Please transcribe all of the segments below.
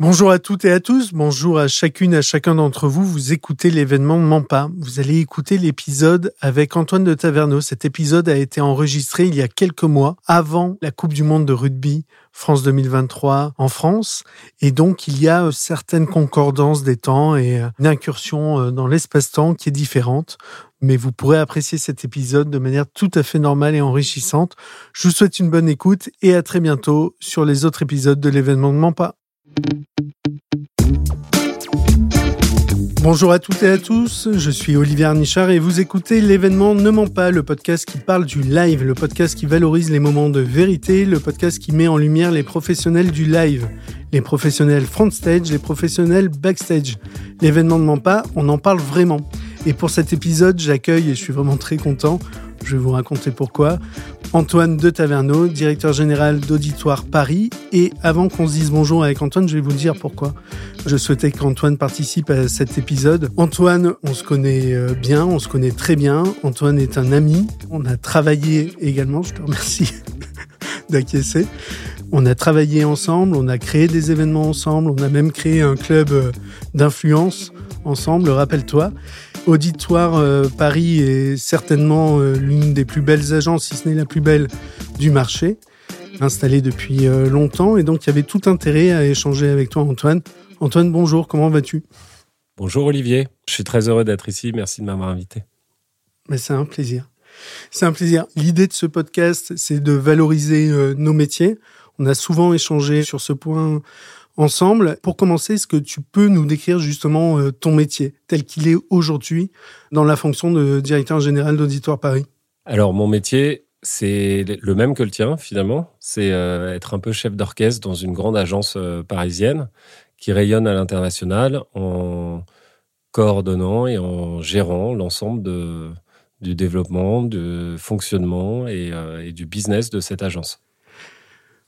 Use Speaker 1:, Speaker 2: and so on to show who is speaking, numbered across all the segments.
Speaker 1: Bonjour à toutes et à tous, bonjour à chacune à chacun d'entre vous. Vous écoutez l'événement Mampa. Vous allez écouter l'épisode avec Antoine de Taverneau. Cet épisode a été enregistré il y a quelques mois, avant la Coupe du Monde de rugby France 2023 en France. Et donc, il y a certaines concordances des temps et une incursion euh, dans l'espace-temps qui est différente. Mais vous pourrez apprécier cet épisode de manière tout à fait normale et enrichissante. Je vous souhaite une bonne écoute et à très bientôt sur les autres épisodes de l'événement de Mampa. Bonjour à toutes et à tous, je suis Olivier Arnichard et vous écoutez l'événement Ne ment pas, le podcast qui parle du live, le podcast qui valorise les moments de vérité, le podcast qui met en lumière les professionnels du live, les professionnels front stage, les professionnels backstage. L'événement Ne ment pas, on en parle vraiment. Et pour cet épisode, j'accueille, et je suis vraiment très content, je vais vous raconter pourquoi, Antoine de Taverneau, directeur général d'Auditoire Paris. Et avant qu'on se dise bonjour avec Antoine, je vais vous dire pourquoi je souhaitais qu'Antoine participe à cet épisode. Antoine, on se connaît euh, bien, on se connaît très bien. Antoine est un ami. On a travaillé également, je te remercie d'acquiescer. On a travaillé ensemble, on a créé des événements ensemble, on a même créé un club euh, d'influence ensemble, rappelle-toi. Auditoire euh, Paris est certainement euh, l'une des plus belles agences, si ce n'est la plus belle du marché, installée depuis euh, longtemps. Et donc, il y avait tout intérêt à échanger avec toi, Antoine. Antoine, bonjour, comment vas-tu?
Speaker 2: Bonjour Olivier, je suis très heureux d'être ici. Merci de m'avoir invité.
Speaker 1: Mais c'est un plaisir. C'est un plaisir. L'idée de ce podcast, c'est de valoriser nos métiers. On a souvent échangé sur ce point ensemble. Pour commencer, est-ce que tu peux nous décrire justement euh, ton métier tel qu'il est aujourd'hui dans la fonction de directeur général d'Auditoire Paris?
Speaker 2: Alors, mon métier, c'est le même que le tien finalement. C'est euh, être un peu chef d'orchestre dans une grande agence euh, parisienne qui rayonne à l'international en coordonnant et en gérant l'ensemble de, du développement, du fonctionnement et, et du business de cette agence.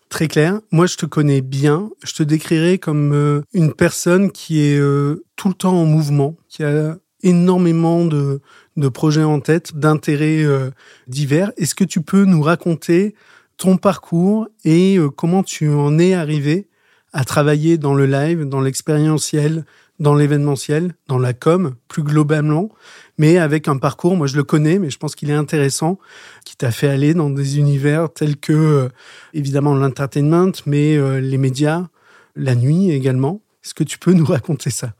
Speaker 1: Très clair. Moi, je te connais bien. Je te décrirais comme euh, une personne qui est euh, tout le temps en mouvement, qui a énormément de, de projets en tête, d'intérêts euh, divers. Est-ce que tu peux nous raconter ton parcours et comment tu en es arrivé à travailler dans le live, dans l'expérientiel, dans l'événementiel, dans la com, plus globalement, mais avec un parcours, moi je le connais, mais je pense qu'il est intéressant, qui t'a fait aller dans des univers tels que, euh, évidemment, l'entertainment, mais euh, les médias, la nuit également. Est-ce que tu peux nous raconter ça?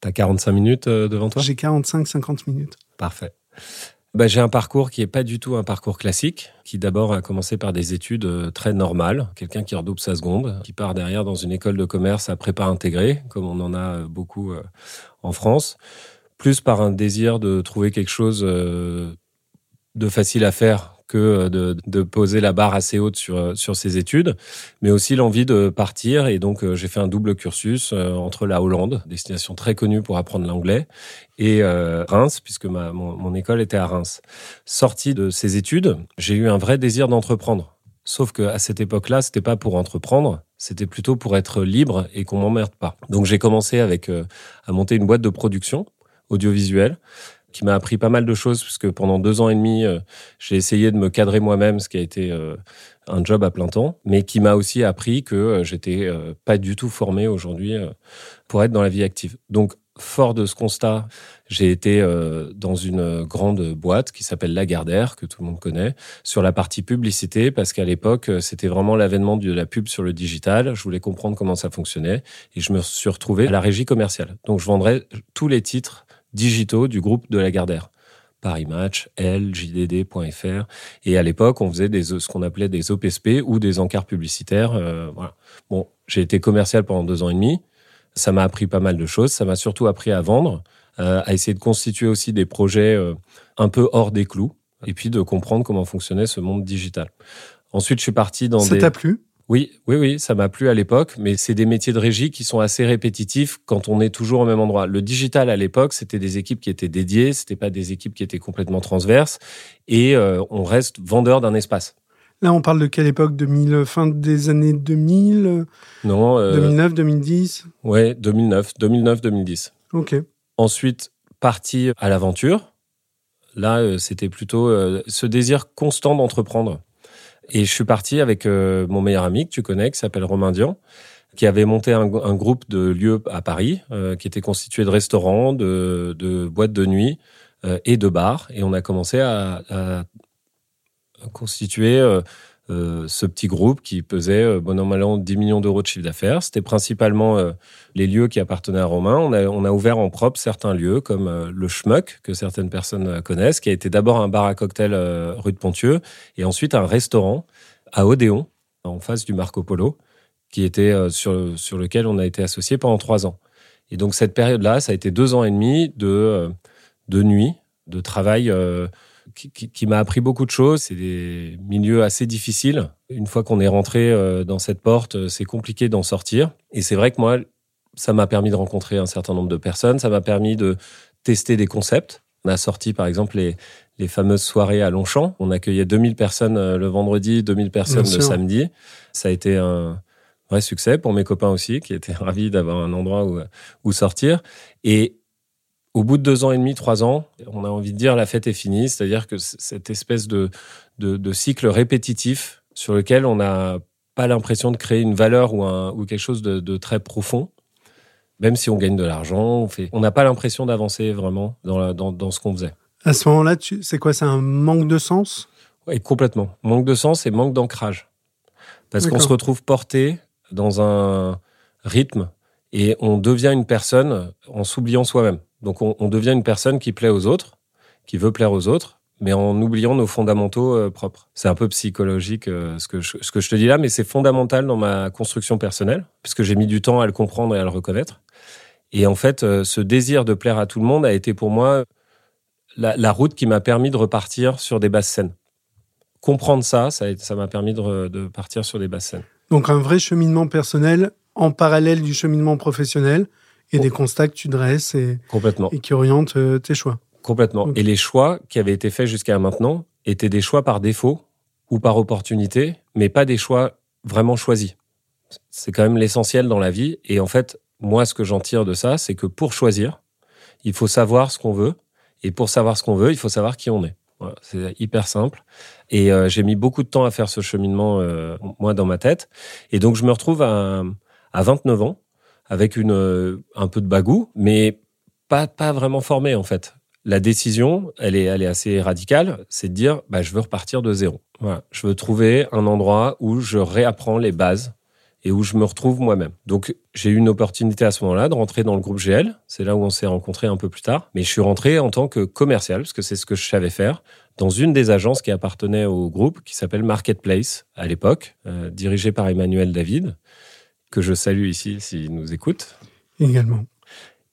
Speaker 2: T'as 45 minutes euh, devant toi?
Speaker 1: J'ai 45-50 minutes.
Speaker 2: Parfait. Bah, j'ai un parcours qui n'est pas du tout un parcours classique, qui d'abord a commencé par des études très normales, quelqu'un qui redouble sa seconde, qui part derrière dans une école de commerce à prépa intégrée, comme on en a beaucoup en France. Plus par un désir de trouver quelque chose euh, de facile à faire que euh, de, poser la barre assez haute sur, euh, sur ses études, mais aussi l'envie de partir. Et donc, j'ai fait un double cursus entre la Hollande, destination très connue pour apprendre l'anglais, et Reims, puisque ma, mon, école était à Reims. Sorti de ces études, j'ai eu un vrai désir d'entreprendre. Sauf qu'à cette époque-là, c'était pas pour entreprendre, c'était plutôt pour être libre et qu'on m'emmerde pas. Donc j'ai commencé avec à monter une boîte de production audiovisuel qui m'a appris pas mal de choses puisque pendant deux ans et demi, euh, j'ai essayé de me cadrer moi-même, ce qui a été euh, un job à plein temps, mais qui m'a aussi appris que euh, j'étais pas du tout formé aujourd'hui pour être dans la vie active. Donc, fort de ce constat, j'ai été dans une grande boîte qui s'appelle Lagardère, que tout le monde connaît, sur la partie publicité, parce qu'à l'époque, c'était vraiment l'avènement de la pub sur le digital. Je voulais comprendre comment ça fonctionnait et je me suis retrouvé à la régie commerciale. Donc, je vendrais tous les titres digitaux du groupe de Lagardère. Paris Match, L, JDD.fr. Et à l'époque, on faisait des, ce qu'on appelait des OPSP ou des encarts publicitaires. Euh, voilà. Bon, j'ai été commercial pendant deux ans et demi. Ça m'a appris pas mal de choses. Ça m'a surtout appris à vendre, euh, à essayer de constituer aussi des projets euh, un peu hors des clous, et puis de comprendre comment fonctionnait ce monde digital. Ensuite, je suis parti dans
Speaker 1: ça
Speaker 2: des...
Speaker 1: t'a plu?
Speaker 2: Oui, oui, oui, ça m'a plu à l'époque, mais c'est des métiers de régie qui sont assez répétitifs quand on est toujours au même endroit. Le digital à l'époque, c'était des équipes qui étaient dédiées, c'était pas des équipes qui étaient complètement transverses, et euh, on reste vendeur d'un espace.
Speaker 1: Là, on parle de quelle époque? 2000, Fin des années 2000
Speaker 2: Non.
Speaker 1: 2009, 2010
Speaker 2: Ouais, 2009, 2009, 2010.
Speaker 1: Ok.
Speaker 2: Ensuite, parti à l'aventure. Là, euh, c'était plutôt euh, ce désir constant d'entreprendre. Et je suis parti avec euh, mon meilleur ami que tu connais, qui s'appelle Romain Dian, qui avait monté un, groupe de lieux à Paris, qui était constitué de restaurants, de, boîtes de nuit et de bars. Et on a commencé à, à constituer euh, ce petit groupe qui pesait, euh, bon an, 10 millions d'euros de chiffre d'affaires. C'était principalement euh, les lieux qui appartenaient à Romain. On a, on a ouvert en propre certains lieux, comme le Schmuck, que certaines personnes connaissent, qui a été d'abord un bar à cocktail rue de Pontieux, et ensuite un restaurant à Odéon, en face du Marco Polo, qui était sur, sur lequel on a été associé pendant trois ans. Et donc cette période-là, ça a été deux ans et demi de, de nuit, de travail qui, m'a appris beaucoup de choses. C'est des milieux assez difficiles. Une fois qu'on est rentré euh, dans cette porte, euh, c'est compliqué d'en sortir. Et c'est vrai que moi, ça m'a permis de rencontrer un certain nombre de personnes. Ça m'a permis de tester des concepts. On a sorti, par exemple, les, les fameuses soirées à Longchamp. On accueillait 2000 personnes euh, le vendredi, 2000 personnes le samedi. Ça a été un vrai succès pour mes copains aussi, qui étaient ravis d'avoir un endroit où, où sortir. Et au bout de deux ans et demi, trois ans, on a envie de dire la fête est finie, c'est-à-dire que cette espèce de, de, cycle répétitif sur lequel on n'a pas l'impression de créer une valeur ou, un, ou quelque chose de, très profond, même si on gagne de l'argent, on n'a pas l'impression d'avancer vraiment dans, dans, dans, ce qu'on faisait.
Speaker 1: À ce moment-là, c'est quoi C'est un manque de sens?
Speaker 2: Oui, complètement. Manque de sens et manque d'ancrage. Parce qu'on se retrouve porté dans un rythme et on devient une personne en s'oubliant soi-même. Donc on, devient une personne qui plaît aux autres, qui veut plaire aux autres, mais en oubliant nos fondamentaux euh, propres. C'est un peu psychologique euh, ce, que je, ce que je te dis là, mais c'est fondamental dans ma construction personnelle, puisque j'ai mis du temps à le comprendre et à le reconnaître. Et en fait, euh, ce désir de plaire à tout le monde a été pour moi la, route qui m'a permis de repartir sur des basses scènes. Comprendre ça, ça m'a permis de, de partir sur des basses scènes.
Speaker 1: Donc un vrai cheminement personnel en parallèle du cheminement professionnel et des constats que tu dresses et,
Speaker 2: Complètement.
Speaker 1: et qui orientent euh, tes choix.
Speaker 2: Complètement. Et les choix qui avaient été faits jusqu'à maintenant étaient des choix par défaut ou par opportunité, mais pas des choix vraiment choisis. C'est quand même l'essentiel dans la vie. Et en fait, moi, ce que j'en tire de ça, c'est que pour choisir, il faut savoir ce qu'on veut. Et pour savoir ce qu'on veut, il faut savoir qui on est. Voilà, c'est hyper simple. Et euh, j'ai mis beaucoup de temps à faire ce cheminement, euh, moi, dans ma tête. Et donc, je me retrouve à, à 29 ans avec une, euh, un peu de bagou, mais pas, pas vraiment formé en fait. La décision, elle est, elle est assez radicale, c'est de dire, bah, je veux repartir de zéro. Je veux trouver un endroit où je réapprends les bases et où je me retrouve moi-même. Donc j'ai eu une opportunité à ce moment-là de rentrer dans le groupe GL. C'est là où on s'est rencontrés un peu plus tard. Mais je suis rentré en tant que commercial, parce que c'est ce que je savais faire, dans une des agences qui appartenait au groupe, qui s'appelle Marketplace à l'époque, euh, dirigée par Emmanuel David que je salue ici s'il nous écoute.
Speaker 1: Également.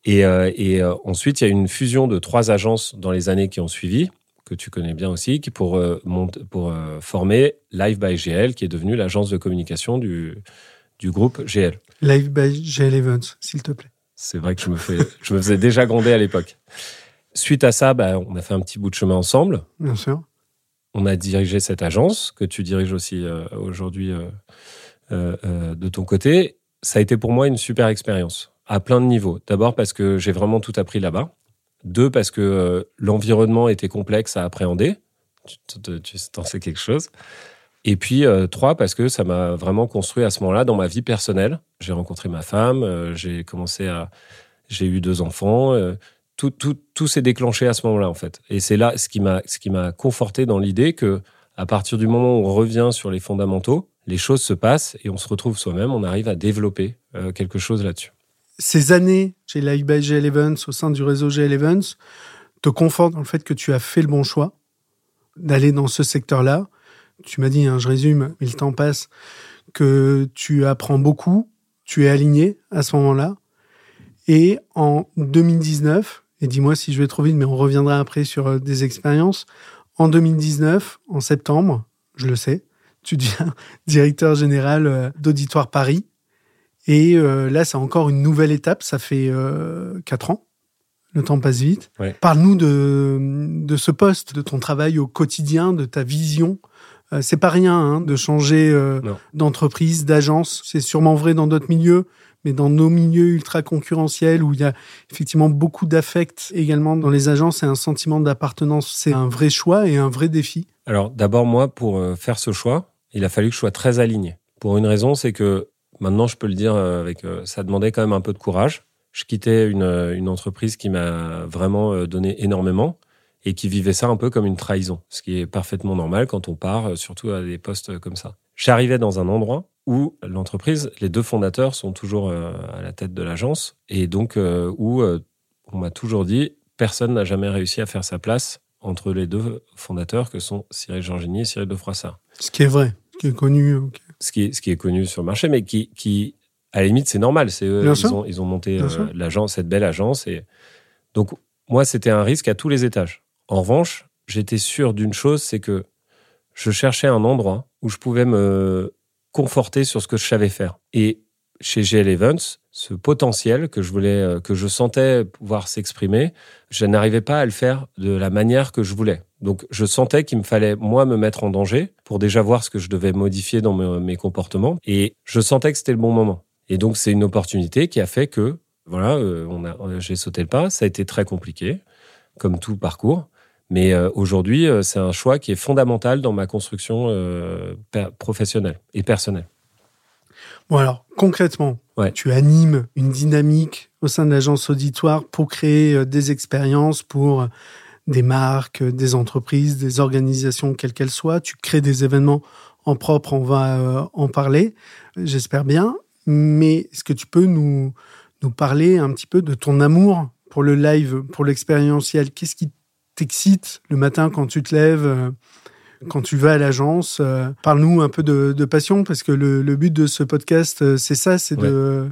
Speaker 2: Et, euh, et euh, ensuite, il y a une fusion de trois agences dans les années qui ont suivi, que tu connais bien aussi, qui pour, euh, pour former Live by GL, qui est devenue l'agence de communication du, du groupe GL.
Speaker 1: Live by GL Events, s'il te plaît.
Speaker 2: C'est vrai que je me, fais, je me faisais déjà gronder à l'époque. Suite à ça, bah, on a fait un petit bout de chemin ensemble.
Speaker 1: Bien sûr.
Speaker 2: On a dirigé cette agence que tu diriges aussi aujourd'hui euh, de ton côté, ça a été pour moi une super expérience à plein de niveaux. D'abord parce que j'ai vraiment tout appris là-bas. Deux, parce que euh, l'environnement était complexe à appréhender. Tu, t'en sais quelque chose. Et puis, trois, parce que ça m'a vraiment construit à ce moment-là dans ma vie personnelle. J'ai rencontré ma femme, j'ai commencé à. J'ai eu deux enfants. tout, tout, tout s'est déclenché à ce moment-là, en fait. Et c'est là ce qui m'a, ce qui m'a conforté dans l'idée que, à partir du moment où on revient sur les fondamentaux, les choses se passent et on se retrouve soi-même, on arrive à développer euh, quelque chose là-dessus.
Speaker 1: Ces années chez Live by au sein du réseau GL Events, te confortent dans le fait que tu as fait le bon choix d'aller dans ce secteur-là. Tu m'as dit, hein, je résume, mais le temps passe, que tu apprends beaucoup, tu es aligné à ce moment-là. Et en 2019, et dis-moi si je vais trop vite, mais on reviendra après sur euh, des expériences. En 2019, en septembre, je le sais, tu deviens directeur général euh, d'Auditoire Paris. Et euh, là, c'est encore une nouvelle étape. Ça fait euh, quatre ans. Le temps passe vite. Parle-nous de, de ce poste, de ton travail au quotidien, de ta vision. c'est pas rien hein, de changer d'entreprise, d'agence. C'est sûrement vrai dans d'autres milieux, mais dans nos milieux ultra concurrentiels où il y a effectivement beaucoup d'affect également dans les agences et un sentiment d'appartenance, c'est un vrai choix et un vrai défi.
Speaker 2: Alors d'abord moi, pour faire ce choix, il a fallu que je sois très aligné. Pour une raison, c'est que Maintenant, je peux le dire avec, ça demandait quand même un peu de courage. Je quittais une, une entreprise qui m'a vraiment donné énormément et qui vivait ça un peu comme une trahison, ce qui est parfaitement normal quand on part, surtout à des postes comme ça. J'arrivais dans un endroit où l'entreprise, les deux fondateurs sont toujours à la tête de l'agence et donc où on m'a toujours dit personne n'a jamais réussi à faire sa place entre les deux fondateurs que sont Cyril Georgini et Cyril de Froissart.
Speaker 1: Ce qui est vrai, qui est connu.
Speaker 2: Ce, qui est, ce qui est connu sur le marché, mais qui, qui à la limite, c'est normal. C'est eux, ils ont, ils ont, monté euh, l'agence, cette belle agence. Et donc, moi, c'était un risque à tous les étages. En revanche, j'étais sûr d'une chose, c'est que je cherchais un endroit où je pouvais me conforter sur ce que je savais faire. Et chez GL Events, ce potentiel que je voulais, euh, que je sentais pouvoir s'exprimer, je n'arrivais pas à le faire de la manière que je voulais. Donc, je sentais qu'il me fallait, moi, me mettre en danger pour déjà voir ce que je devais modifier dans mes comportements. Et je sentais que c'était le bon moment. Et donc, c'est une opportunité qui a fait que, voilà, euh, on a, j'ai sauté le pas. Ça a été très compliqué, comme tout parcours. Mais euh, aujourd'hui, c'est un choix qui est fondamental dans ma construction professionnelle et personnelle.
Speaker 1: Bon alors, concrètement, tu animes une dynamique au sein de l'agence auditoire pour créer euh, des expériences pour euh, des marques, euh, des entreprises, des organisations, quelles qu'elles soient. Tu crées des événements en propre, on va en parler, j'espère bien. Mais est-ce que tu peux nous, nous parler un petit peu de ton amour pour le live, pour l'expérientiel? Qu'est-ce qui t'excite le matin quand tu te lèves quand tu vas à l'agence. Euh, parle-nous un peu de, passion, parce que le, but de ce podcast, euh, c'est ça, c'est de...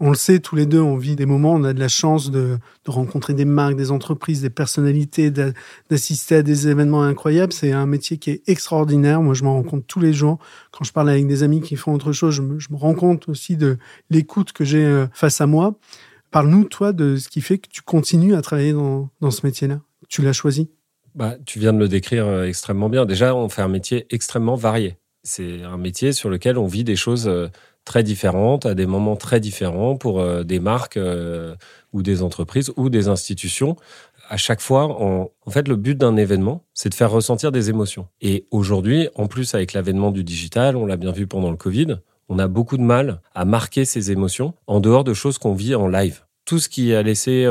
Speaker 1: On le sait, tous les deux, on vit des moments, on a de la chance de, rencontrer des marques, des entreprises, des personnalités, d'assister à des événements incroyables. C'est un métier qui est extraordinaire. Moi, je m'en rends compte tous les jours. Quand je parle avec des amis qui font autre chose, je me, rends compte aussi de l'écoute que j'ai euh, face à moi. Parle-nous, toi, de ce qui fait que tu continues à travailler dans, dans ce métier-là. Tu l'as choisi?
Speaker 2: Bah, Tu viens de le décrire euh, extrêmement bien. Déjà, on fait un métier extrêmement varié. C'est un métier sur lequel on vit des choses euh, très différentes, à des moments très différents pour euh, des marques ou des entreprises ou des institutions. À chaque fois, en fait, le but d'un événement, c'est de faire ressentir des émotions. Et aujourd'hui, en plus avec l'avènement du digital, on l'a bien vu pendant le Covid, on a beaucoup de mal à marquer ces émotions en dehors de choses qu'on vit en live. Tout ce qui a laissé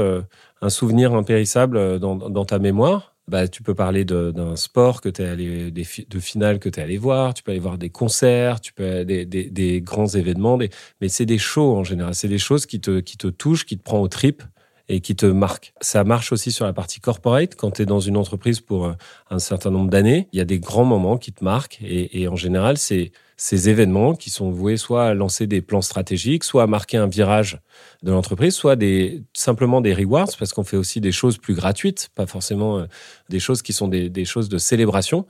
Speaker 2: un souvenir impérissable dans, dans ta mémoire, bah, tu peux parler d'un sport que tu es allé, des, de finale que tu es allé voir, tu peux aller voir des concerts, tu peux des, des, grands événements, mais c'est des shows en général, c'est des choses qui te, qui te touchent, qui te prend aux tripes et qui te marquent. Ça marche aussi sur la partie corporate. Quand tu es dans une entreprise pour euh, un certain nombre d'années, il y a des grands moments qui te marquent et en général, c'est ces événements qui sont voués soit à lancer des plans stratégiques, soit à marquer un virage de l'entreprise, soit des, simplement des rewards, parce qu'on fait aussi des choses plus gratuites, pas forcément euh, des choses qui sont des, des, choses de célébration,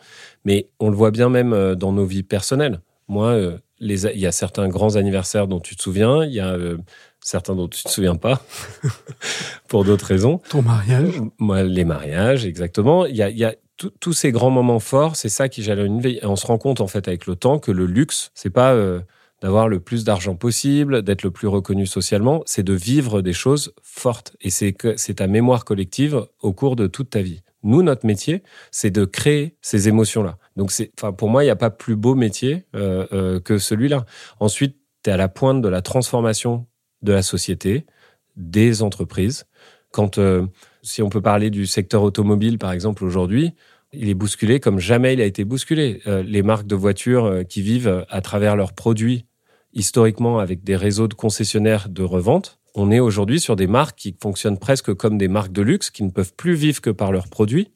Speaker 2: mais on le voit bien même euh, dans nos vies personnelles. Moi, euh, les, il y a certains grands anniversaires dont tu te souviens, il y a certains dont tu ne te souviens pas, pour d'autres raisons.
Speaker 1: Ton mariage
Speaker 2: Moi, les mariages, exactement. Il y a, il y a tous ces grands moments forts, c'est ça qui jalonne une vie. On se rend compte, en fait, avec le temps, que le luxe, c'est pas euh, d'avoir le plus d'argent possible, d'être le plus reconnu socialement, c'est de vivre des choses fortes. Et c'est c'est ta mémoire collective au cours de toute ta vie. Nous, notre métier, c'est de créer ces émotions-là. Donc, c'est, enfin, pour moi, il n'y a pas plus beau métier euh, euh, que celui-là. Ensuite, tu es à la pointe de la transformation de la société, des entreprises. Quand si on peut parler du secteur automobile, par exemple, aujourd'hui, il est bousculé comme jamais il a été bousculé. Euh, les marques de voitures euh, qui vivent à travers leurs produits, historiquement avec des réseaux de concessionnaires de revente, on est aujourd'hui sur des marques qui fonctionnent presque comme des marques de luxe, qui ne peuvent plus vivre que par leurs produits,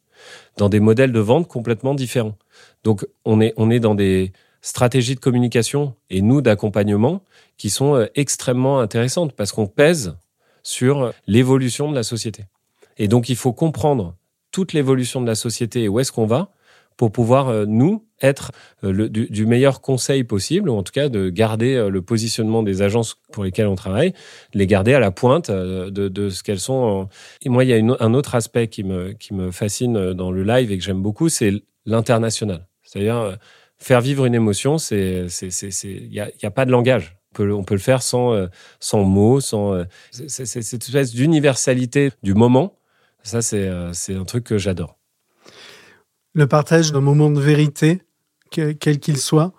Speaker 2: dans des modèles de vente complètement différents. Donc on est, on est dans des stratégies de communication et nous d'accompagnement qui sont euh, extrêmement intéressantes parce qu'on pèse sur l'évolution de la société. Et donc, il faut comprendre toute l'évolution de la société et où est-ce qu'on va pour pouvoir, euh, nous, être euh, du, meilleur conseil possible, ou en tout cas de garder euh, le positionnement des agences pour lesquelles on travaille, les garder à la pointe de, ce qu'elles sont. Et moi, il y a un autre aspect qui me, fascine dans le live et que j'aime beaucoup, c'est l'international. C'est-à-dire, faire vivre une émotion, c'est, il n'y a, pas de langage. On peut, on peut le faire sans, sans mots, sans cette espèce d'universalité du moment ça, euh, c'est un truc que j'adore.
Speaker 1: Le partage d'un moment de vérité, quel qu'il soit.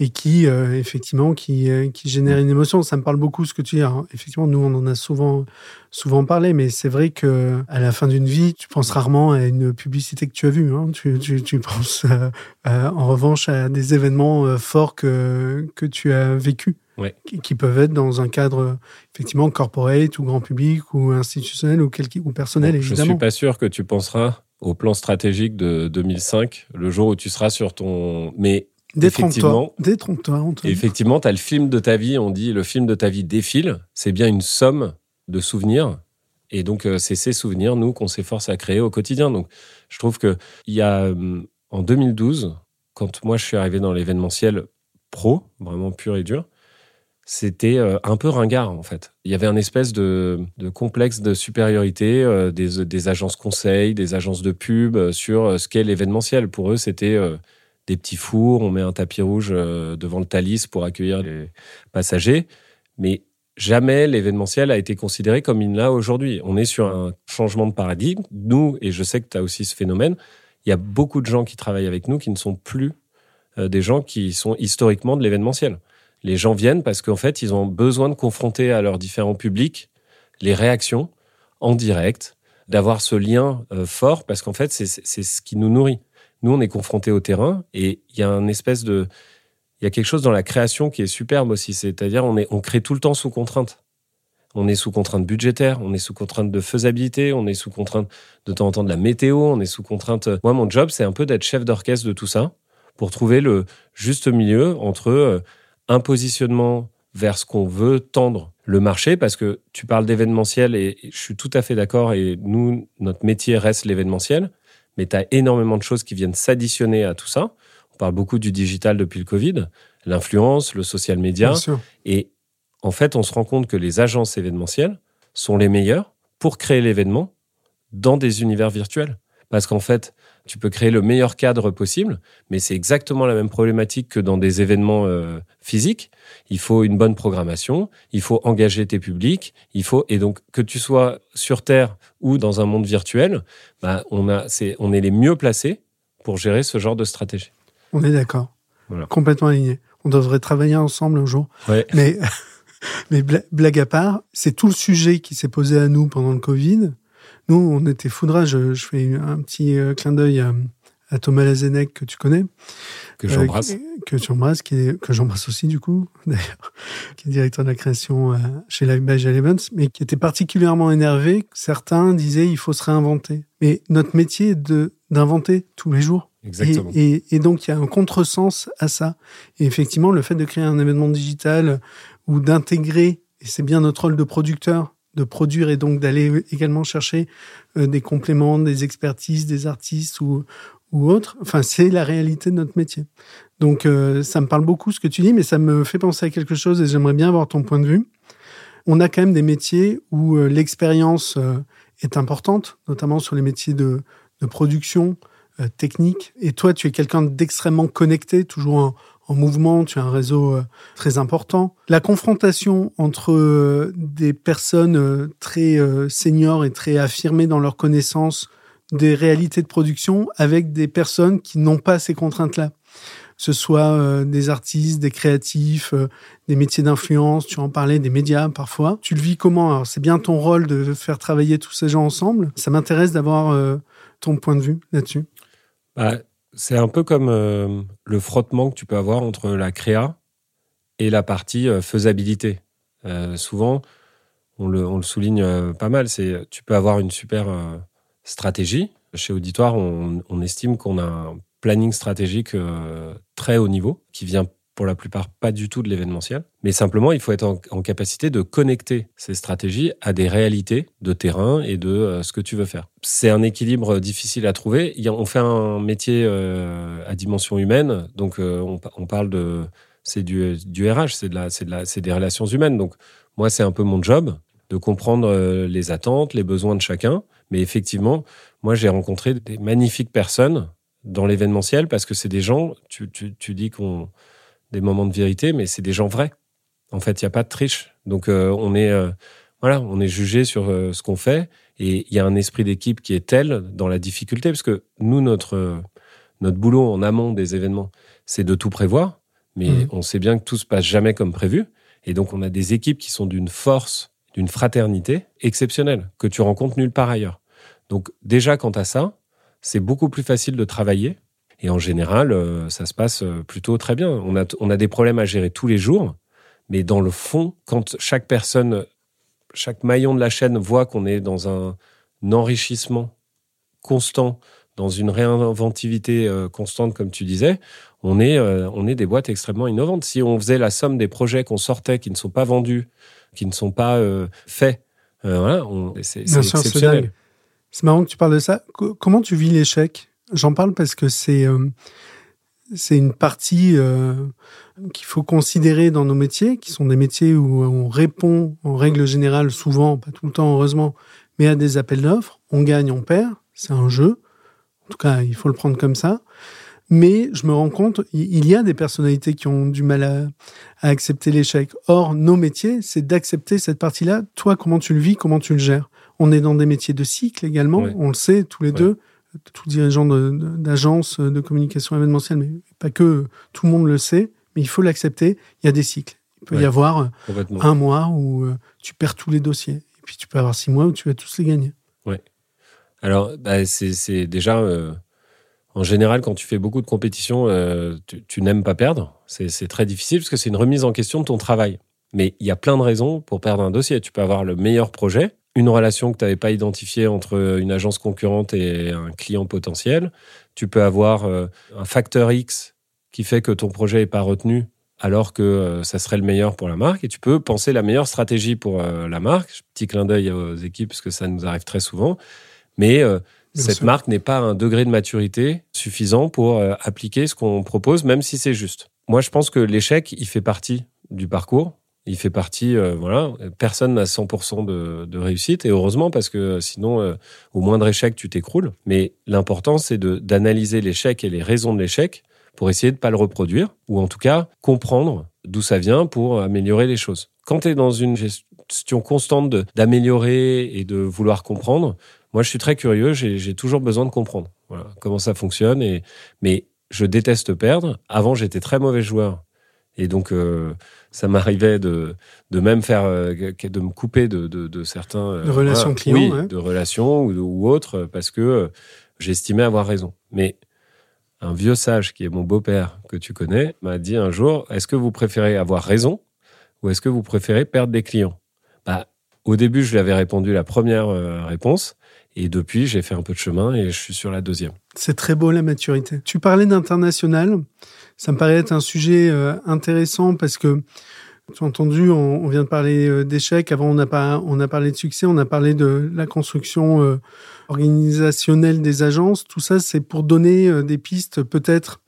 Speaker 1: et qui euh, effectivement qui, euh, qui génère une émotion. Ça me parle beaucoup ce que tu dis. effectivement, nous on en a souvent souvent parlé, mais c'est vrai que à la fin d'une vie, tu penses rarement à une publicité que tu as vue. Hein. Tu, tu, penses en revanche à des événements forts que que tu as vécu.
Speaker 2: Ouais.
Speaker 1: Qui, peuvent être dans un cadre effectivement corporate ou grand public ou institutionnel ou, quel, ou personnel évidemment.
Speaker 2: Je suis pas sûr que tu penseras au plan stratégique de 2005 le jour où tu seras sur ton mais
Speaker 1: Détrompe-toi. Détrompe-toi,
Speaker 2: Effectivement, tu as le film de ta vie, on dit le film de ta vie défile. C'est bien une somme de souvenirs. Et donc, euh, c'est ces souvenirs, nous, qu'on s'efforce à créer au quotidien. Donc, je trouve qu'il y a, euh, en 2012, quand moi je suis arrivé dans l'événementiel pro, vraiment pur et dur, c'était euh, un peu ringard en fait. Il y avait un espèce de, complexe de supériorité des, des, agences conseils, des agences de pub sur ce qu'est l'événementiel. Pour eux, c'était des petits fours, on met un tapis rouge euh, devant le Thalys pour accueillir les passagers. Mais jamais l'événementiel a été considéré comme il l'a aujourd'hui. On est sur un changement de paradigme. Nous, et je sais que tu as aussi ce phénomène, il y a beaucoup de gens qui travaillent avec nous qui ne sont plus euh, des gens qui sont historiquement de l'événementiel. Les gens viennent parce qu'en fait, ils ont besoin de confronter à leurs différents publics les réactions en direct, d'avoir ce lien euh, fort parce qu'en fait, c'est ce qui nous nourrit. Nous, on est confrontés au terrain et il y a un espèce de, il y a quelque chose dans la création qui est superbe aussi. C'est-à-dire, on on crée tout le temps sous contrainte. On est sous contrainte budgétaire, on est sous contrainte de faisabilité, on est sous contrainte de temps en temps de la météo, on est sous contrainte. Moi, mon job, c'est un peu d'être chef d'orchestre de tout ça pour trouver le juste milieu entre euh, un positionnement vers ce qu'on veut tendre le marché, parce que tu parles d'événementiel et je suis tout à fait d'accord et nous, notre métier reste l'événementiel mais tu as énormément de choses qui viennent s'additionner à tout ça. On parle beaucoup du digital depuis le Covid, l'influence, le social media. Et en fait, on se rend compte que les agences événementielles sont les meilleures pour créer l'événement dans des univers virtuels. Parce qu'en fait, tu peux créer le meilleur cadre possible, mais c'est exactement la même problématique que dans des événements euh, physiques. Il faut une bonne programmation, il faut engager tes publics, il faut et donc que tu sois sur Terre ou dans un monde virtuel, bah, on a, c'est, on est les mieux placés pour gérer ce genre de stratégie.
Speaker 1: On est d'accord, complètement aligné. On devrait travailler ensemble un jour. Mais mais blague à part, c'est tout le sujet qui s'est posé à nous pendant le Covid nous, on était foudra. Je, fais un petit euh, clin d'œil à, Thomas Lazenec que tu connais.
Speaker 2: Que j'embrasse.
Speaker 1: Euh, que tu embrasses, qui est, que j'embrasse aussi du coup, d'ailleurs, qui est directeur de la création euh, chez Live by Events, mais qui était particulièrement énervé. Certains disaient il faut se réinventer. Mais notre métier est de d'inventer tous les jours.
Speaker 2: Exactement.
Speaker 1: Et, et, et, donc il y a un contresens à ça. Et effectivement, le fait de créer un événement digital ou d'intégrer, et c'est bien notre rôle de producteur, de produire et donc d'aller également chercher euh, des compléments, des expertises, des artistes ou, ou autres. Enfin, c'est la réalité de notre métier. Donc, euh, ça me parle beaucoup ce que tu dis, mais ça me fait penser à quelque chose et j'aimerais bien avoir ton point de vue. On a quand même des métiers où euh, l'expérience est importante, notamment sur les métiers de, de production technique. Et toi, tu es quelqu'un d'extrêmement connecté, toujours en, en mouvement, tu as un réseau euh, très important. La confrontation entre euh, des personnes euh, très seniors et très affirmées dans leurs connaissances des réalités de production avec des personnes qui n'ont pas ces contraintes-là. Ce soit des artistes, des créatifs, des métiers d'influence, tu en parlais, des médias parfois. Tu le vis comment? Alors c'est bien ton rôle de faire travailler tous ces gens ensemble. Ça m'intéresse d'avoir ton point de vue là-dessus.
Speaker 2: Bah, c'est un peu comme euh, le frottement que tu peux avoir entre la créa et la partie euh, faisabilité. Euh, souvent, on le, souligne pas mal, c'est tu peux avoir une super stratégie. Chez Auditoire, on, on estime qu'on a un planning stratégique très haut niveau qui vient pour la plupart pas du tout de l'événementiel, mais simplement il faut être en, capacité de connecter ces stratégies à des réalités de terrain et de euh, ce que tu veux faire. C'est un équilibre difficile à trouver. on fait un métier euh, à dimension humaine, donc euh, on, parle de c'est du, du RH, c'est de la, c'est de la, c'est des relations humaines. Donc moi c'est un peu mon job de comprendre les attentes, les besoins de chacun. Mais effectivement, moi j'ai rencontré des magnifiques personnes dans l'événementiel parce que c'est des gens. Tu, tu, tu dis qu'on des moments de vérité, mais c'est des gens vrais. En fait, il n'y a pas de triche. Donc, euh, on est, euh, voilà, on est jugé sur euh, ce qu'on fait, et il y a un esprit d'équipe qui est tel dans la difficulté, parce que nous, notre notre boulot en amont des événements, c'est de tout prévoir, Mais mmh. on sait bien que tout se passe jamais comme prévu. Et donc, on a des équipes qui sont d'une force, d'une fraternité exceptionnelle, que tu rencontres nulle part ailleurs. Donc, déjà, quant à ça, c'est beaucoup plus facile de travailler. Et en général, euh, ça se passe euh, plutôt très bien. On a, on a des problèmes à gérer tous les jours. Mais dans le fond, quand chaque personne, chaque maillon de la chaîne voit qu'on est dans un enrichissement constant, dans une réinventivité euh, constante, comme tu disais, on est, euh, on est des boîtes extrêmement innovantes. Si on faisait la somme des projets qu'on sortait, qui ne sont pas vendus, qui ne sont pas euh, faits, voilà, c'est exceptionnel.
Speaker 1: C'est marrant que tu parles de ça. comment tu vis l'échec? J'en parle parce que c'est c'est une partie qu'il faut considérer dans nos métiers, qui sont des métiers où on répond en règle générale, souvent, pas tout le temps heureusement, mais à des appels d'offres. On gagne, on perd, c'est un jeu. En tout cas, il faut le prendre comme ça. Mais je me rends compte, il y a des personnalités qui ont du mal à, accepter l'échec. Or, nos métiers, c'est d'accepter cette partie-là. Toi, comment tu le vis, comment tu le gères? On est dans des métiers de cycle également, on le sait tous les deux, tout dirigeant d'agence de, de, communication événementielle, mais pas que, tout le monde le sait, mais il faut l'accepter, il y a des cycles. Il peut y avoir un mois où euh, tu perds tous les dossiers, et puis tu peux avoir six mois où tu vas tous les gagner.
Speaker 2: Ouais. Alors, bah, c'est déjà, euh, en général, quand tu fais beaucoup de compétitions, euh, tu, n'aimes pas perdre. C'est très difficile parce que c'est une remise en question de ton travail. Mais il y a plein de raisons pour perdre un dossier. Tu peux avoir le meilleur projet, une relation que tu n'avais pas identifiée entre une agence concurrente et un client potentiel. Tu peux avoir euh, un facteur X qui fait que ton projet n'est pas retenu alors que ça serait le meilleur pour la marque. Et tu peux penser la meilleure stratégie pour la marque. Petit clin d'œil aux équipes parce que ça nous arrive très souvent. Mais euh, cette marque n'est pas à un degré de maturité suffisant pour euh, appliquer ce qu'on propose, même si c'est juste. Moi, je pense que l'échec, il fait partie du parcours. Il fait partie, euh, voilà, personne n'a 100% de, de, réussite, et heureusement, parce que sinon, au moindre échec, tu t'écroules. Mais l'important, c'est d'analyser l'échec et les raisons de l'échec pour essayer de ne pas le reproduire, ou en tout cas comprendre d'où ça vient pour améliorer les choses. Quand tu es dans une gestion constante d'améliorer et de vouloir comprendre, moi, je suis très curieux, j'ai toujours besoin de comprendre comment ça fonctionne. Et, mais je déteste perdre. Avant, j'étais très mauvais joueur. Et donc, euh, ça m'arrivait de, de même faire, euh, de me couper de, de, certains.
Speaker 1: Euh, de relations clients.
Speaker 2: Oui, de relations ou, ou autres, parce que j'estimais avoir raison. Mais un vieux sage qui est mon beau-père, que tu connais, m'a dit un jour Est-ce que vous préférez avoir raison ou est-ce que vous préférez perdre des clients? Bah, Au début, je lui avais répondu la première réponse. Et depuis, j'ai fait un peu de chemin et je suis sur la deuxième.
Speaker 1: C'est très beau la maturité. Tu parlais d'international. Ça me paraît être un sujet euh, intéressant parce que, tu as entendu, on, vient de parler euh, d'échecs. Avant, on a, pas, on a parlé de succès. On a parlé de la construction euh, organisationnelle des agences. Tout ça, c'est pour donner des pistes peut-être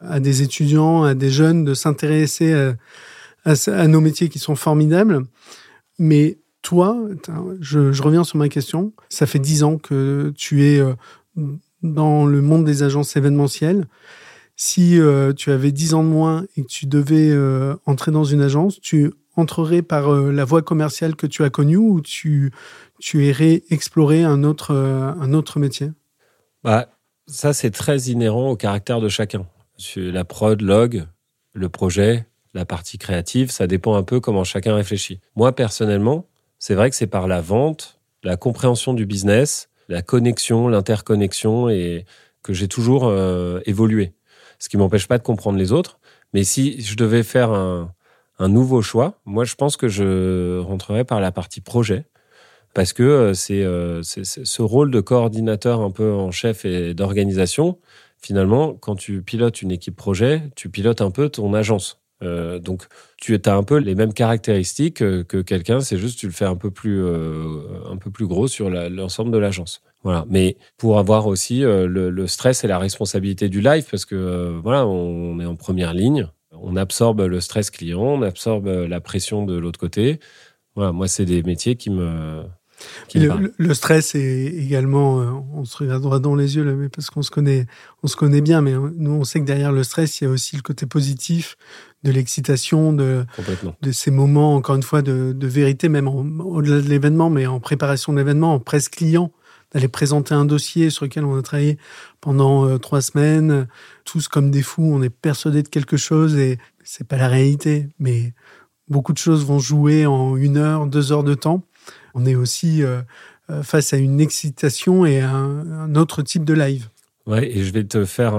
Speaker 1: à des étudiants, à des jeunes de s'intéresser à, à nos métiers qui sont formidables. Mais toi, je, reviens sur ma question, ça fait dix ans que tu es euh, dans le monde des agences événementielles. Si euh, tu avais dix ans de moins et que tu devais euh, entrer dans une agence, tu entrerais par la voie commerciale que tu as connue ou tu, irais explorer un autre, un autre métier?
Speaker 2: Bah, Ça, c'est très inhérent au caractère de chacun. La prod, log, le projet, la partie créative, ça dépend un peu comment chacun réfléchit. Moi, personnellement, c'est vrai que c'est par la vente, la compréhension du business, la connexion, l'interconnexion et que j'ai toujours euh, évolué. Ce qui m'empêche pas de comprendre les autres. Mais si je devais faire un, nouveau choix, moi je pense que je rentrerais par la partie projet. Parce que euh, euh, c'est ce rôle de coordinateur un peu en chef et d'organisation. Finalement, quand tu pilotes une équipe projet, tu pilotes un peu ton agence. Euh, donc, tu as un peu les mêmes caractéristiques que quelqu'un, c'est juste tu le fais un peu plus, un peu plus gros sur l'ensemble de l'agence. Voilà. Mais pour avoir aussi euh, le, stress et la responsabilité du live, parce que voilà, on est en première ligne, on absorbe le stress client, on absorbe la pression de l'autre côté. Voilà, moi, c'est des métiers qui me,
Speaker 1: le, stress est également, euh, on se regarde droit dans les yeux là, mais parce qu'on se connaît, on se connaît bien, mais nous on sait que derrière le stress, il y a aussi le côté positif de l'excitation, de, de ces moments, encore une fois, de, vérité, même au-delà de l'événement, mais en préparation de l'événement, en presse client, d'aller présenter un dossier sur lequel on a travaillé pendant euh, trois semaines, tous comme des fous, on est persuadé de quelque chose et c'est pas la réalité, mais beaucoup de choses vont jouer en une heure, deux heures de temps. On est aussi euh, euh, face à une excitation et un, autre type de live.
Speaker 2: Ouais, et je vais te faire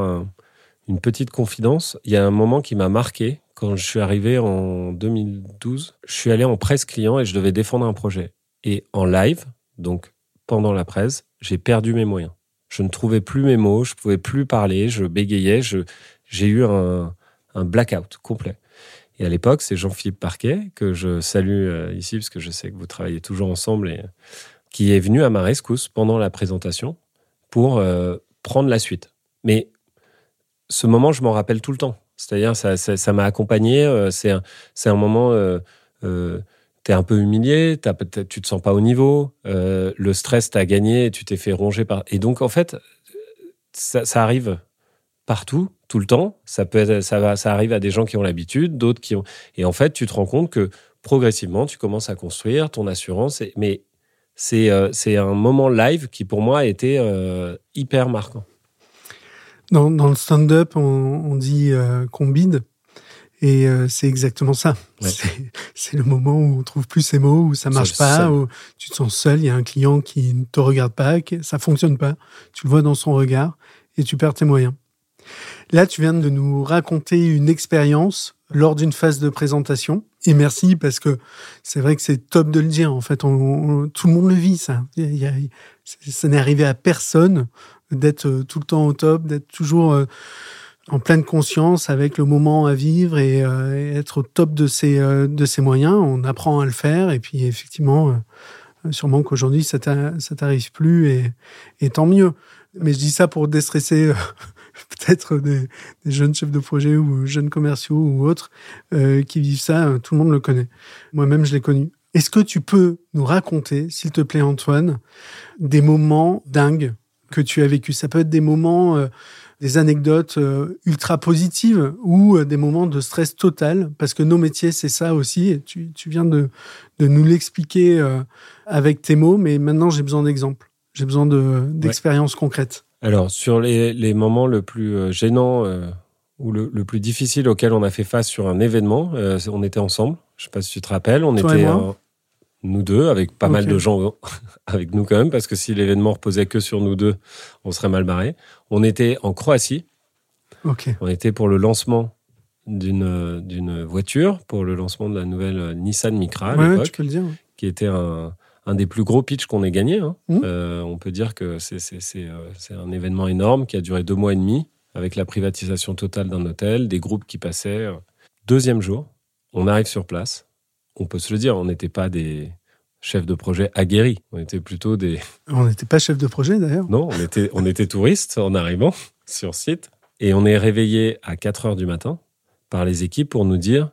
Speaker 2: une petite confidence. Il y a un moment qui m'a marqué quand je suis arrivé en 2012. Je suis allé en presse client et je devais défendre un projet. Et en live, donc pendant la presse, j'ai perdu mes moyens. Je ne trouvais plus mes mots, je pouvais plus parler, je bégayais, j'ai eu un, blackout complet. Et à l'époque, c'est Jean-Philippe Parquet, que je salue euh, ici, parce que je sais que vous travaillez toujours ensemble, et qui est venu à ma rescousse pendant la présentation pour euh, prendre la suite. Mais ce moment, je m'en rappelle tout le temps. C'est-à-dire, ça, m'a accompagné. Euh, c'est un, moment es un peu humilié, tu te sens pas au niveau, euh, le stress t'a gagné, tu t'es fait ronger par. Et donc, en fait, ça, arrive partout, tout le temps. Ça, peut ça, va, ça arrive à des gens qui ont l'habitude, d'autres qui ont. Et en fait, tu te rends compte que progressivement, tu commences à construire ton assurance. mais c'est euh, c'est un moment live qui, pour moi, a été euh, hyper marquant.
Speaker 1: Dans, le stand-up, on, on dit qu'on bide. Et euh, c'est exactement ça. C'est le moment où on trouve plus ces mots, où ça marche pas, où tu te sens seul. Il y a un client qui ne te regarde pas, que ça fonctionne pas. Tu le vois dans son regard et tu perds tes moyens. Là, tu viens de nous raconter une expérience lors d'une phase de présentation. Et merci parce que c'est vrai que c'est top de le dire. En fait, on, tout le monde le vit, ça. ça n'est arrivé à personne d'être euh, tout le temps au top, d'être toujours euh, en pleine conscience avec le moment à vivre et, euh, être au top de ses, euh, de ses moyens. On apprend à le faire et puis effectivement, euh, sûrement qu'aujourd'hui ça t'arrive plus et, et, tant mieux. Mais je dis ça pour déstresser peut-être des, des, jeunes chefs de projet ou jeunes commerciaux ou autres qui vivent ça. Tout le monde le connaît. Moi-même, je l'ai connu. Est-ce que tu peux nous raconter, s'il te plaît, Antoine, des moments dingues que tu as vécu? Ça peut être des moments des anecdotes euh, ultra positives ou euh, des moments de stress total, parce que nos métiers, c'est ça aussi, et tu, tu viens de, de nous l'expliquer euh, avec tes mots, mais maintenant j'ai besoin d'exemples, j'ai besoin d'expériences concrètes.
Speaker 2: Alors, sur les, les moments le plus gênants ou le, le, plus difficile auquel on a fait face sur un événement, on était ensemble, je sais pas si tu te rappelles, on était nous deux, avec pas mal de gens avec nous quand même, parce que si l'événement reposait que sur nous deux, on serait mal barré. On était en Croatie. On était pour le lancement d'une voiture, pour le lancement de la nouvelle Nissan Micra à l'époque, qui était un, un des plus gros pitchs qu'on ait gagné. Hein. Mmh. Euh, on peut dire que euh, c'est un événement énorme qui a duré deux mois et demi, avec la privatisation totale d'un hôtel, des groupes qui passaient. Deuxième jour, on arrive sur place on peut se le dire, on n'était pas des chefs de projet aguerris. On était plutôt des.
Speaker 1: On n'était pas chefs de projet d'ailleurs.
Speaker 2: Non, on était, on était touristes en arrivant sur site. Et on est réveillé à 4 heures du matin par les équipes pour nous dire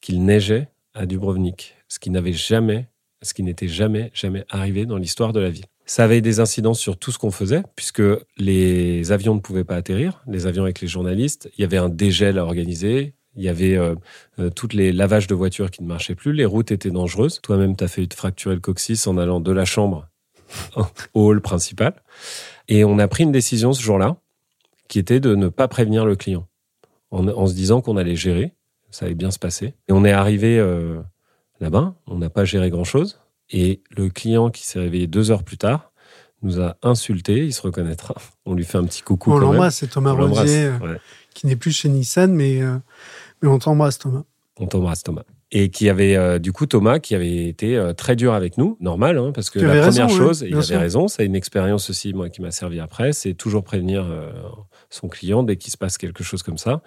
Speaker 2: qu'il neigeait à Dubrovnik, ce qui n'avait jamais, ce qui n'était jamais, jamais arrivé dans l'histoire de la ville. Ça avait des incidences sur tout ce qu'on faisait, puisque les avions ne pouvaient pas atterrir, les avions avec les journalistes. Il y avait un dégel à organiser, il y avait euh, euh, toutes les lavages de voitures qui ne marchaient plus. Les routes étaient dangereuses. Toi-même, tu as failli te fracturer le coccyx en allant de la chambre au hall principal. Et on a pris une décision ce jour-là, qui était de ne pas prévenir le client, en, se disant qu'on allait gérer. Ça allait bien se passer. Et on est arrivé euh, là-bas. On n'a pas géré grand-chose. Et le client qui s'est réveillé deux heures plus tard nous a insulté. Il se reconnaîtra. On lui fait un petit coucou.
Speaker 1: On l'embrasse, c'est Thomas Rodier, qui n'est plus chez Nissan, mais mais on t'embrasse, Thomas.
Speaker 2: On t'embrasse, Thomas. Et qui avait, euh, du coup, Thomas, qui avait été euh, très dur avec nous, normal, hein, parce que la première chose, il avait raison, c'est une expérience aussi, moi, qui m'a servi après, c'est toujours prévenir euh, son client dès qu'il se passe quelque chose comme ça.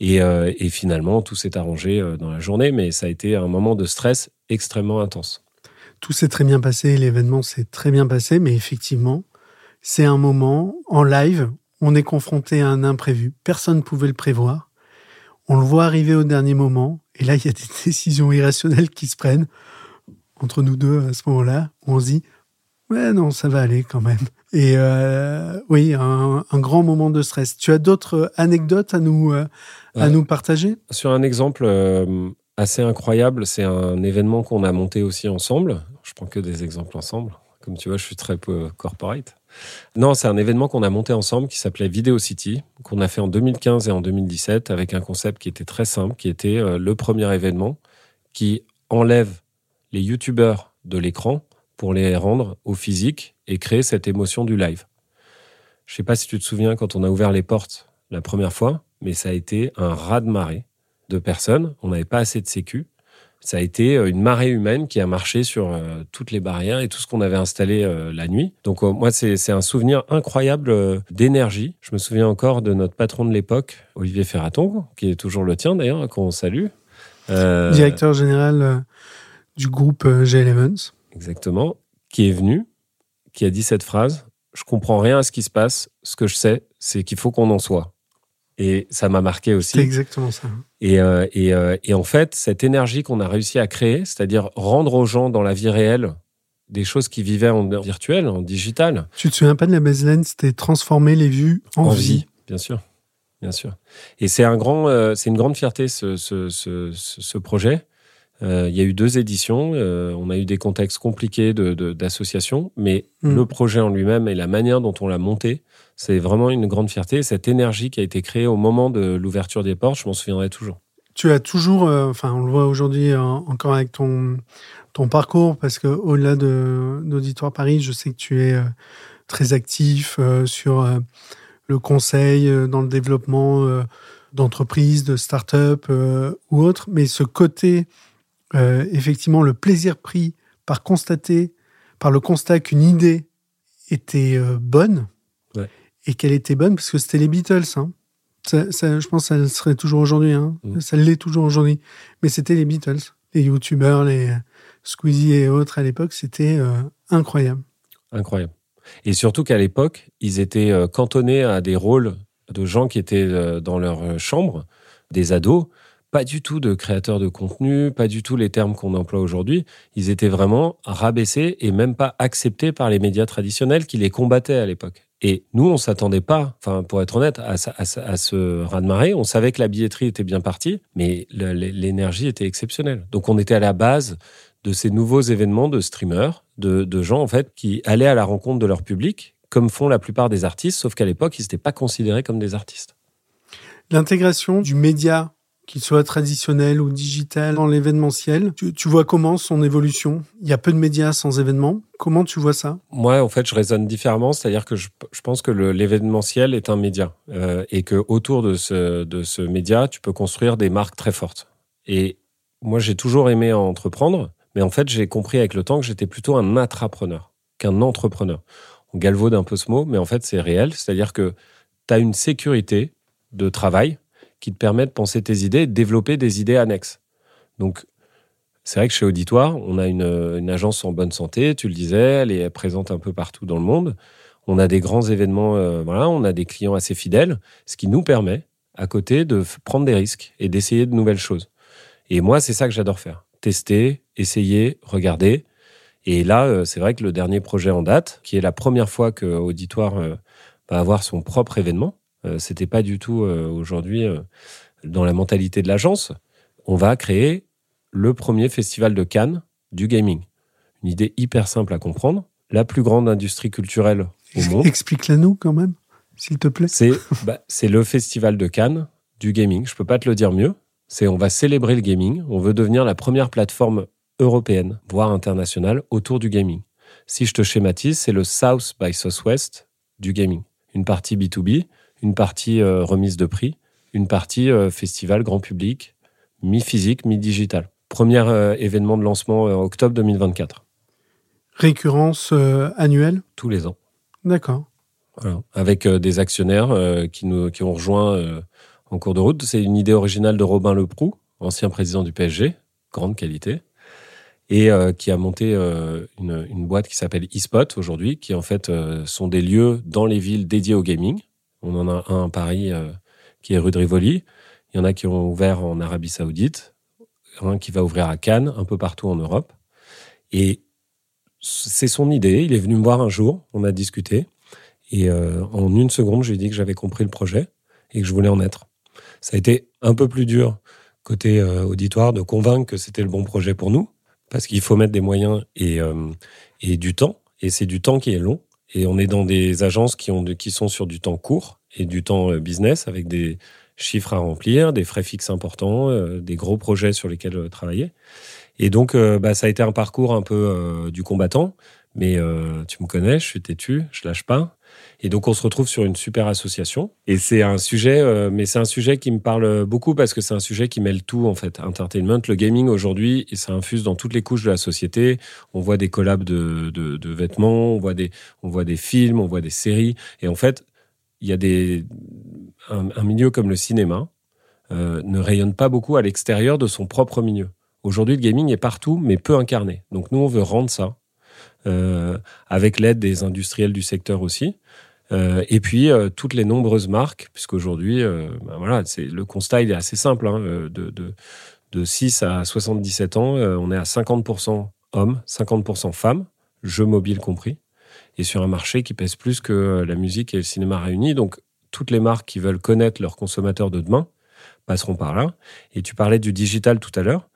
Speaker 2: Et, et finalement, tout s'est arrangé dans la journée, mais ça a été un moment de stress extrêmement intense.
Speaker 1: Tout s'est très bien passé, l'événement s'est très bien passé, mais effectivement, c'est un moment en live, on est confronté à un imprévu. Personne ne pouvait le prévoir on le voit arriver au dernier moment, et là, il y a des décisions irrationnelles qui se prennent entre nous deux à ce moment-là, où on se dit, ouais, non, ça va aller quand même. Et euh, oui, un, grand moment de stress. Tu as d'autres anecdotes à nous, euh, à nous partager?
Speaker 2: Sur un exemple euh, assez incroyable, c'est un événement qu'on a monté aussi ensemble. Je prends que des exemples ensemble Comme tu vois, je suis très peu corporate. Non, c'est un événement qu'on a monté ensemble qui s'appelait Video City, qu'on a fait en 2015 et en 2017 avec un concept qui était très simple, qui était euh, le premier événement qui enlève les youtubeurs de l'écran pour les rendre au physique et créer cette émotion du live. Je sais pas si tu te souviens quand on a ouvert les portes la première fois, mais ça a été un raz-de-marée de personnes. On n'avait pas assez de sécu ça a été euh, une marée humaine qui a marché sur euh, toutes les barrières et tout ce qu'on avait installé euh, la nuit. Donc moi, c'est un souvenir incroyable d'énergie. Je me souviens encore de notre patron de l'époque, Olivier Ferraton, qui est toujours le tien d'ailleurs, qu'on salue.
Speaker 1: Directeur général du groupe G Evans.
Speaker 2: Exactement. Qui est venu, qui a dit cette phrase. Je comprends rien à ce qui se passe. Ce que je sais, c'est qu'il faut qu'on en soit. Et ça m'a marqué aussi.
Speaker 1: C'est exactement ça.
Speaker 2: Et, euh, et, euh, et, en fait, cette énergie qu'on a réussi à créer, c'est-à-dire rendre aux gens dans la vie réelle des choses qui vivaient en virtuel, en digital.
Speaker 1: Tu te souviens pas de la baseline C'était transformer les vues en, vie.
Speaker 2: Bien sûr, bien sûr. Et c'est un grand, euh, c'est une grande fierté ce, ce, ce, ce projet. Euh, il y a eu deux éditions. Euh, on a eu des contextes compliqués d'association, mais mm. le projet en lui-même et la manière dont on l'a monté, c'est vraiment une grande fierté. Cette énergie qui a été créée au moment de l'ouverture des portes, je m'en souviendrai toujours.
Speaker 1: Tu as toujours, euh, enfin, on le voit aujourd'hui encore avec ton, ton parcours, parce que au-delà d'Auditoire Paris, je sais que tu es très actif sur le conseil, dans le développement d'entreprises, de start-up ou autres, mais ce côté euh, effectivement le plaisir pris par constater, par le constat qu'une idée était euh, bonne et qu'elle était bonne parce que c'était les Beatles. Hein. je pense que ça serait toujours aujourd'hui. Hein. Mm. Ça l'est toujours aujourd'hui. Mais c'était les Beatles, les YouTubers, les Squeezie et autres à l'époque. C'était euh, incroyable.
Speaker 2: Incroyable. Et surtout qu'à l'époque, ils étaient cantonnés à des rôles de gens qui étaient dans leur chambre, des ados, pas du tout de créateurs de contenu, pas du tout les termes qu'on emploie aujourd'hui. Ils étaient vraiment rabaissés et même pas acceptés par les médias traditionnels qui les combattaient à l'époque. Et nous, on s'attendait pas, enfin, pour être honnête, à, à, ce raz-de-marée. On savait que la billetterie était bien partie, mais l'énergie était exceptionnelle. Donc, on était à la base de ces nouveaux événements de streamers, de, de gens, en fait, qui allaient à la rencontre de leur public, comme font la plupart des artistes, sauf qu'à l'époque, ils n'étaient pas considérés comme des artistes.
Speaker 1: L'intégration du média qu'il soit traditionnel ou digital, dans l'événementiel. Tu, vois comment son évolution? Il y a peu de médias sans événements. Comment tu vois ça?
Speaker 2: Moi, en fait, je raisonne différemment, c'est-à-dire que je, pense que l'événementiel est un média euh, et que autour de ce, de ce média, tu peux construire des marques très fortes. Et moi, j'ai toujours aimé entreprendre, mais en fait, j'ai compris avec le temps que j'étais plutôt un intrapreneur qu'un entrepreneur. On galvaude un peu ce mot, mais en fait, c'est réel, c'est-à-dire que tu as une sécurité de travail qui te permet de penser tes idées et de développer des idées annexes. Donc, c'est vrai que chez Auditoire, on a une, agence en bonne santé, tu le disais, elle est présente un peu partout dans le monde. On a des grands événements, euh, voilà, on a des clients assez fidèles, ce qui nous permet, à côté, de prendre des risques et d'essayer de nouvelles choses. Et moi, c'est ça que j'adore faire. Tester, essayer, regarder. Et là, euh, c'est vrai que le dernier projet en date, qui est la première fois que Auditoire euh, va avoir son propre événement, c'était pas du tout euh, aujourd'hui euh, dans la mentalité de l'agence. On va créer le premier festival de Cannes du gaming. Une idée hyper simple à comprendre. La plus grande industrie culturelle au monde.
Speaker 1: Explique-la nous quand même, s'il te plaît.
Speaker 2: C'est bah, le festival de Cannes du gaming. Je peux pas te le dire mieux. C'est on va célébrer le gaming. On veut devenir la première plateforme européenne, voire internationale, autour du gaming. Si je te schématise, c'est le South by Southwest du gaming. Une partie B2B, une partie euh, remise de prix, une partie euh, festival grand public, mi-physique, mi-digital. Premier euh, événement de lancement octobre 2024.
Speaker 1: Récurrence annuelle?
Speaker 2: Tous les ans.
Speaker 1: D'accord.
Speaker 2: Avec des actionnaires qui, nous, qui ont rejoint en cours de route. C'est une idée originale de Robin Leproux, ancien président du PSG, grande qualité, et qui a monté une, une, boîte qui s'appelle eSpot aujourd'hui, qui en fait sont des lieux dans les villes dédiés au gaming, on en a un à Paris euh, qui est rue de Rivoli. Il y en a qui ont ouvert en Arabie Saoudite, un qui va ouvrir à Cannes, un peu partout en Europe. Et c'est son idée. Il est venu me voir un jour, on a discuté. Et euh, en une seconde, j'ai dit que j'avais compris le projet et que je voulais en être. Ça a été un peu plus dur côté euh, auditoire de convaincre que c'était le bon projet pour nous, parce qu'il faut mettre des moyens et, et du temps Et c'est du temps qui est long. Et on est dans des agences qui, ont qui sont sur du temps court et du temps euh, business avec des chiffres à remplir, des frais fixes importants, euh, des gros projets sur lesquels euh, travailler. Et donc, bah, ça a été un parcours un peu du combattant. Mais tu me connais, je suis têtu, je lâche pas. Et donc on se retrouve sur une super association. Et c'est un sujet, euh, mais c'est un sujet qui me parle beaucoup parce que c'est un sujet qui mêle tout en fait. Entertainment, le gaming aujourd'hui, ça infuse dans toutes les couches de la société. On voit des collabs de, de, vêtements, on voit des, on voit des films, on voit des séries. Et en fait, il y a des un, un milieu comme le cinéma euh, ne rayonne pas beaucoup à l'extérieur de son propre milieu. Aujourd'hui, le gaming est partout, mais peu incarné. Donc nous, on veut rendre ça euh, avec l'aide des industriels du secteur aussi. Euh, et puis euh, toutes les nombreuses marques, puisqu'aujourd'hui, ben voilà, c'est le constat il est assez simple. Hein, de, de, de 6 à 77 ans, on est à 50% hommes, 50% femmes, jeux mobiles compris, et sur un marché qui pèse plus que la musique et le cinéma réunis. Donc toutes les marques qui veulent connaître leurs consommateurs de demain passeront par là. Et tu parlais du digital tout à l'heure.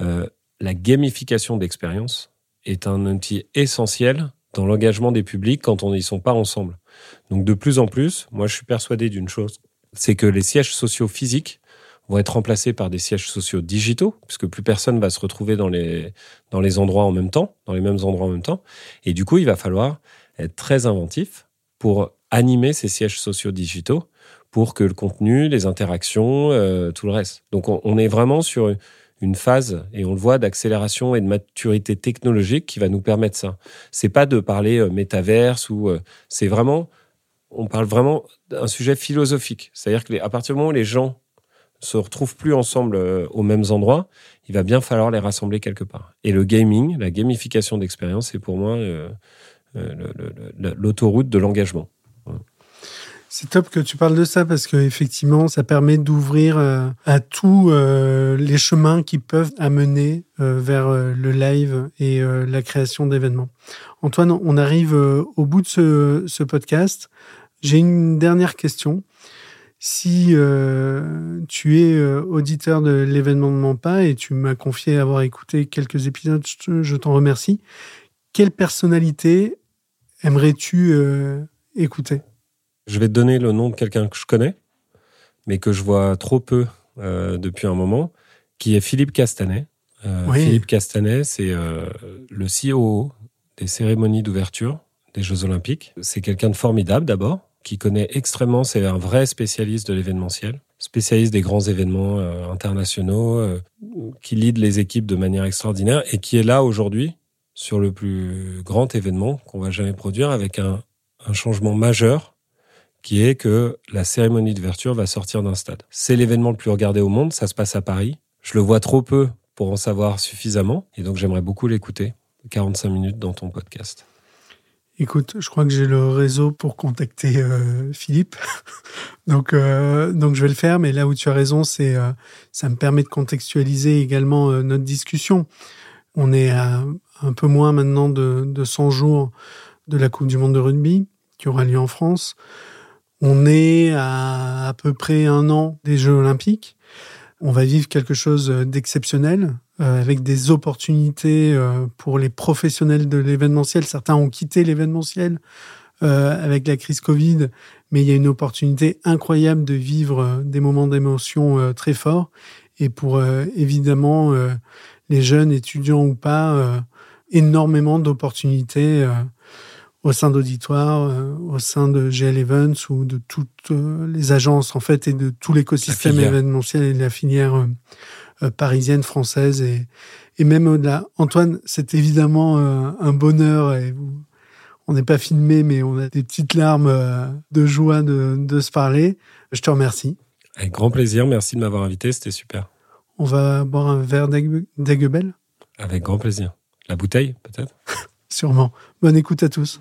Speaker 2: la gamification d'expérience, est un outil essentiel dans l'engagement des publics quand on n'y sont pas ensemble. Donc de plus en plus, moi je suis persuadé d'une chose, c'est que les sièges sociaux physiques vont être remplacés par des sièges sociaux digitaux, puisque plus personne va se retrouver dans les, dans les endroits en même temps, dans les mêmes endroits en même temps. Et du coup, il va falloir être très inventif pour animer ces sièges sociaux digitaux pour que le contenu, les interactions, euh, tout le reste. Donc on, on est vraiment sur une phase, et on le voit, d'accélération et de maturité technologique qui va nous permettre ça. C'est pas de parler euh, métaverse ou euh, c'est vraiment, on parle vraiment d'un sujet philosophique. C'est-à-dire qu'à partir du moment où les gens se retrouvent plus ensemble euh, aux mêmes endroits, il va bien falloir les rassembler quelque part. Et le gaming, la gamification d'expérience, c'est pour moi l'autoroute de l'engagement.
Speaker 1: C'est top que tu parles de ça parce que effectivement, ça permet d'ouvrir euh, à tous euh, les chemins qui peuvent amener euh, vers le live et la création d'événements. Antoine, on arrive au bout de ce, podcast. J'ai une dernière question. Si tu es auditeur de l'événement de Mampa et tu m'as confié avoir écouté quelques épisodes, je t'en remercie. Quelle personnalité aimerais-tu écouter?
Speaker 2: Je vais te donner le nom de quelqu'un que je connais, mais que je vois trop peu euh, depuis un moment, qui est Philippe Castanet. Euh, Philippe Castanet, c'est euh, le CEO des cérémonies d'ouverture des Jeux Olympiques. C'est quelqu'un de formidable d'abord, qui connaît extrêmement, c'est un vrai spécialiste de l'événementiel, spécialiste des grands événements internationaux, qui lead les équipes de manière extraordinaire et qui est là aujourd'hui sur le plus grand événement qu'on va jamais produire avec un, un changement majeur qui est que la cérémonie d'ouverture va sortir d'un stade. C'est l'événement le plus regardé au monde, ça se passe à Paris. Je le vois trop peu pour en savoir suffisamment, et donc j'aimerais beaucoup l'écouter. 45 minutes dans ton podcast.
Speaker 1: Écoute, je crois que j'ai le réseau pour contacter euh, Philippe, donc euh, donc je vais le faire. Mais là où tu as raison, c'est euh, ça me permet de contextualiser également notre discussion. On est à un peu moins maintenant de, de 100 jours de la Coupe du Monde de rugby qui aura lieu en France. On est à à peu près un an des Jeux Olympiques. On va vivre quelque chose d'exceptionnel euh, avec des opportunités euh, pour les professionnels de l'événementiel. Certains ont quitté l'événementiel euh, avec la crise Covid, mais il y a une opportunité incroyable de vivre des moments d'émotion très forts. Et pour évidemment les jeunes étudiants ou pas, énormément d'opportunités au sein d'Auditoire, euh, au sein de GL Events ou de toutes euh, les agences en fait et de tout l'écosystème événementiel et de la filière euh, parisienne, française et, et même au-delà. Antoine, c'est évidemment un bonheur et on n'est pas filmé mais on a des petites larmes de joie de, de se parler. Je te remercie.
Speaker 2: Avec grand plaisir, merci de m'avoir invité, c'était super.
Speaker 1: On va boire un verre d'Aiguebel
Speaker 2: Avec grand plaisir. La bouteille, peut-être?
Speaker 1: Sûrement. Bonne écoute à tous.